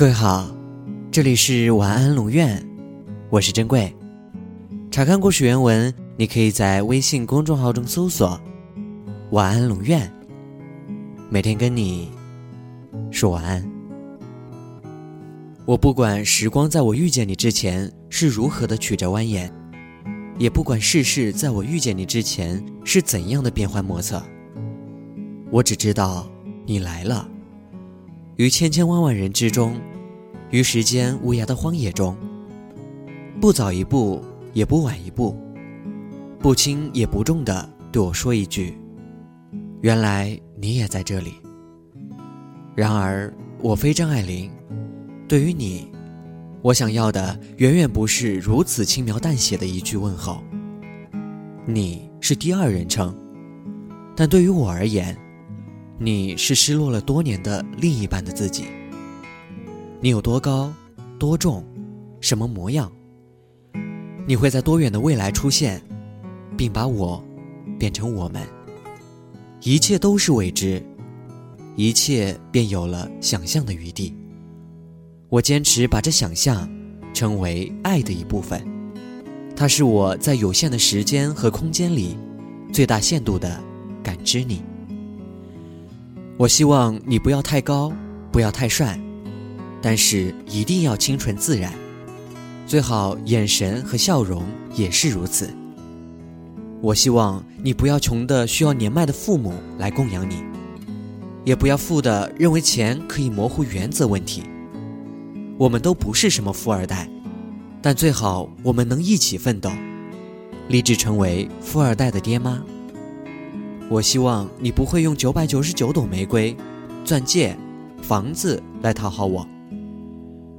各位好，这里是晚安龙院，我是珍贵。查看故事原文，你可以在微信公众号中搜索“晚安龙院”，每天跟你说晚安。我不管时光在我遇见你之前是如何的曲折蜿蜒，也不管世事在我遇见你之前是怎样的变幻莫测。我只知道你来了，于千千万万人之中，于时间无涯的荒野中，不早一步，也不晚一步，不轻也不重的对我说一句：“原来你也在这里。”然而，我非张爱玲，对于你，我想要的远远不是如此轻描淡写的一句问候。你是第二人称，但对于我而言。你是失落了多年的另一半的自己。你有多高，多重，什么模样？你会在多远的未来出现，并把我变成我们？一切都是未知，一切便有了想象的余地。我坚持把这想象称为爱的一部分，它是我在有限的时间和空间里最大限度的感知你。我希望你不要太高，不要太帅，但是一定要清纯自然，最好眼神和笑容也是如此。我希望你不要穷的需要年迈的父母来供养你，也不要富的认为钱可以模糊原则问题。我们都不是什么富二代，但最好我们能一起奋斗，立志成为富二代的爹妈。我希望你不会用九百九十九朵玫瑰、钻戒、房子来讨好我，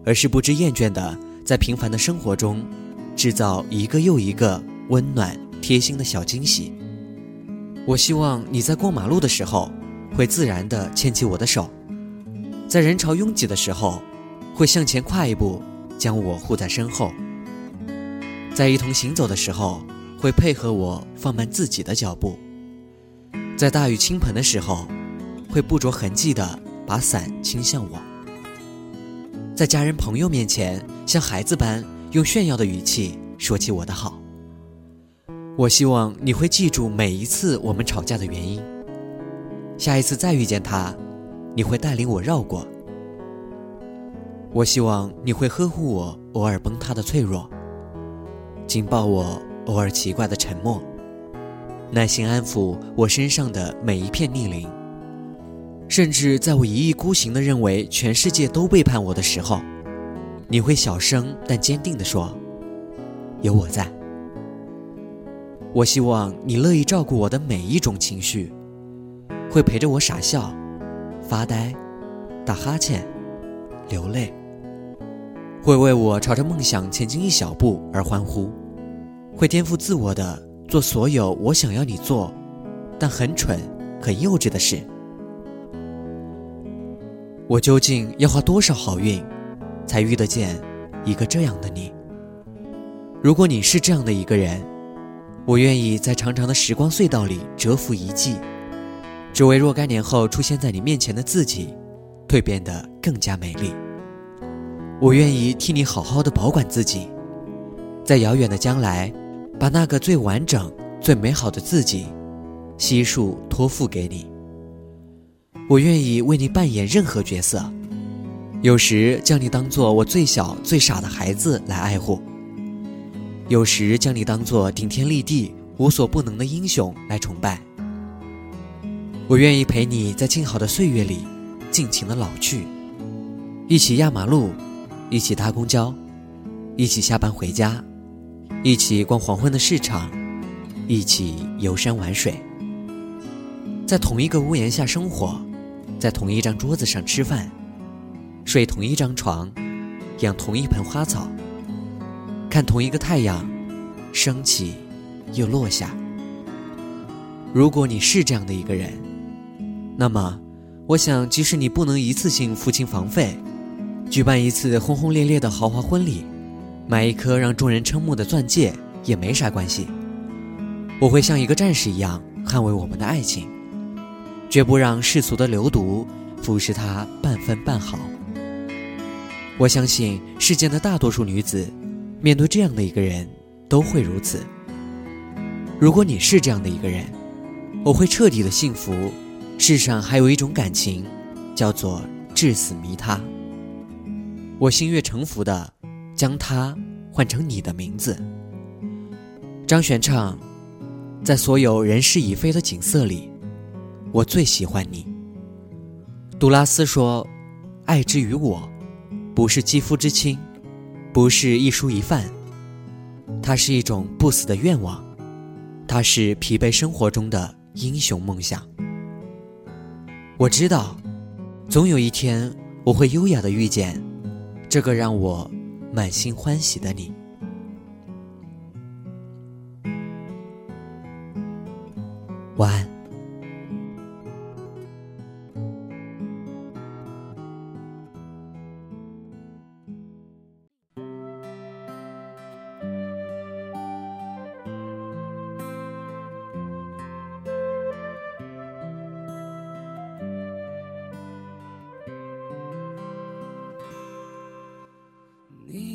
而是不知厌倦的在平凡的生活中，制造一个又一个温暖贴心的小惊喜。我希望你在过马路的时候，会自然的牵起我的手，在人潮拥挤的时候，会向前跨一步，将我护在身后，在一同行走的时候，会配合我放慢自己的脚步。在大雨倾盆的时候，会不着痕迹的把伞倾向我；在家人朋友面前，像孩子般用炫耀的语气说起我的好。我希望你会记住每一次我们吵架的原因。下一次再遇见他，你会带领我绕过。我希望你会呵护我偶尔崩塌的脆弱，紧抱我偶尔奇怪的沉默。耐心安抚我身上的每一片逆鳞，甚至在我一意孤行地认为全世界都背叛我的时候，你会小声但坚定地说：“有我在。”我希望你乐意照顾我的每一种情绪，会陪着我傻笑、发呆、打哈欠、流泪，会为我朝着梦想前进一小步而欢呼，会颠覆自我的。做所有我想要你做，但很蠢、很幼稚的事。我究竟要花多少好运，才遇得见一个这样的你？如果你是这样的一个人，我愿意在长长的时光隧道里蛰伏一季，只为若干年后出现在你面前的自己，蜕变得更加美丽。我愿意替你好好的保管自己，在遥远的将来。把那个最完整、最美好的自己，悉数托付给你。我愿意为你扮演任何角色，有时将你当做我最小、最傻的孩子来爱护；有时将你当做顶天立地、无所不能的英雄来崇拜。我愿意陪你在静好的岁月里，尽情的老去，一起压马路，一起搭公交，一起下班回家。一起逛黄昏的市场，一起游山玩水，在同一个屋檐下生活，在同一张桌子上吃饭，睡同一张床，养同一盆花草，看同一个太阳升起又落下。如果你是这样的一个人，那么，我想，即使你不能一次性付清房费，举办一次轰轰烈烈的豪华婚礼。买一颗让众人瞠目的钻戒也没啥关系。我会像一个战士一样捍卫我们的爱情，绝不让世俗的流毒腐蚀它半分半毫。我相信世间的大多数女子，面对这样的一个人，都会如此。如果你是这样的一个人，我会彻底的幸福。世上还有一种感情，叫做至死迷他。我心悦诚服的将他换成你的名字。张悬唱，在所有人事已非的景色里，我最喜欢你。杜拉斯说，爱之于我。不是肌肤之亲，不是一蔬一饭，它是一种不死的愿望，它是疲惫生活中的英雄梦想。我知道，总有一天我会优雅的遇见这个让我满心欢喜的你。晚安。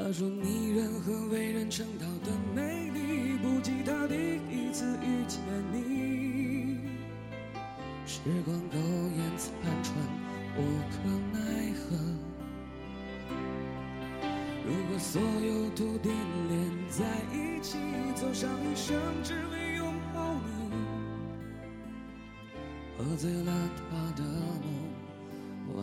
他说：“你人和为人称道的美丽，不及他第一次遇见你。时光苟延残喘，无可奈何。如果所有土地连在一起，走上一生只为拥抱你，喝醉了他的梦，晚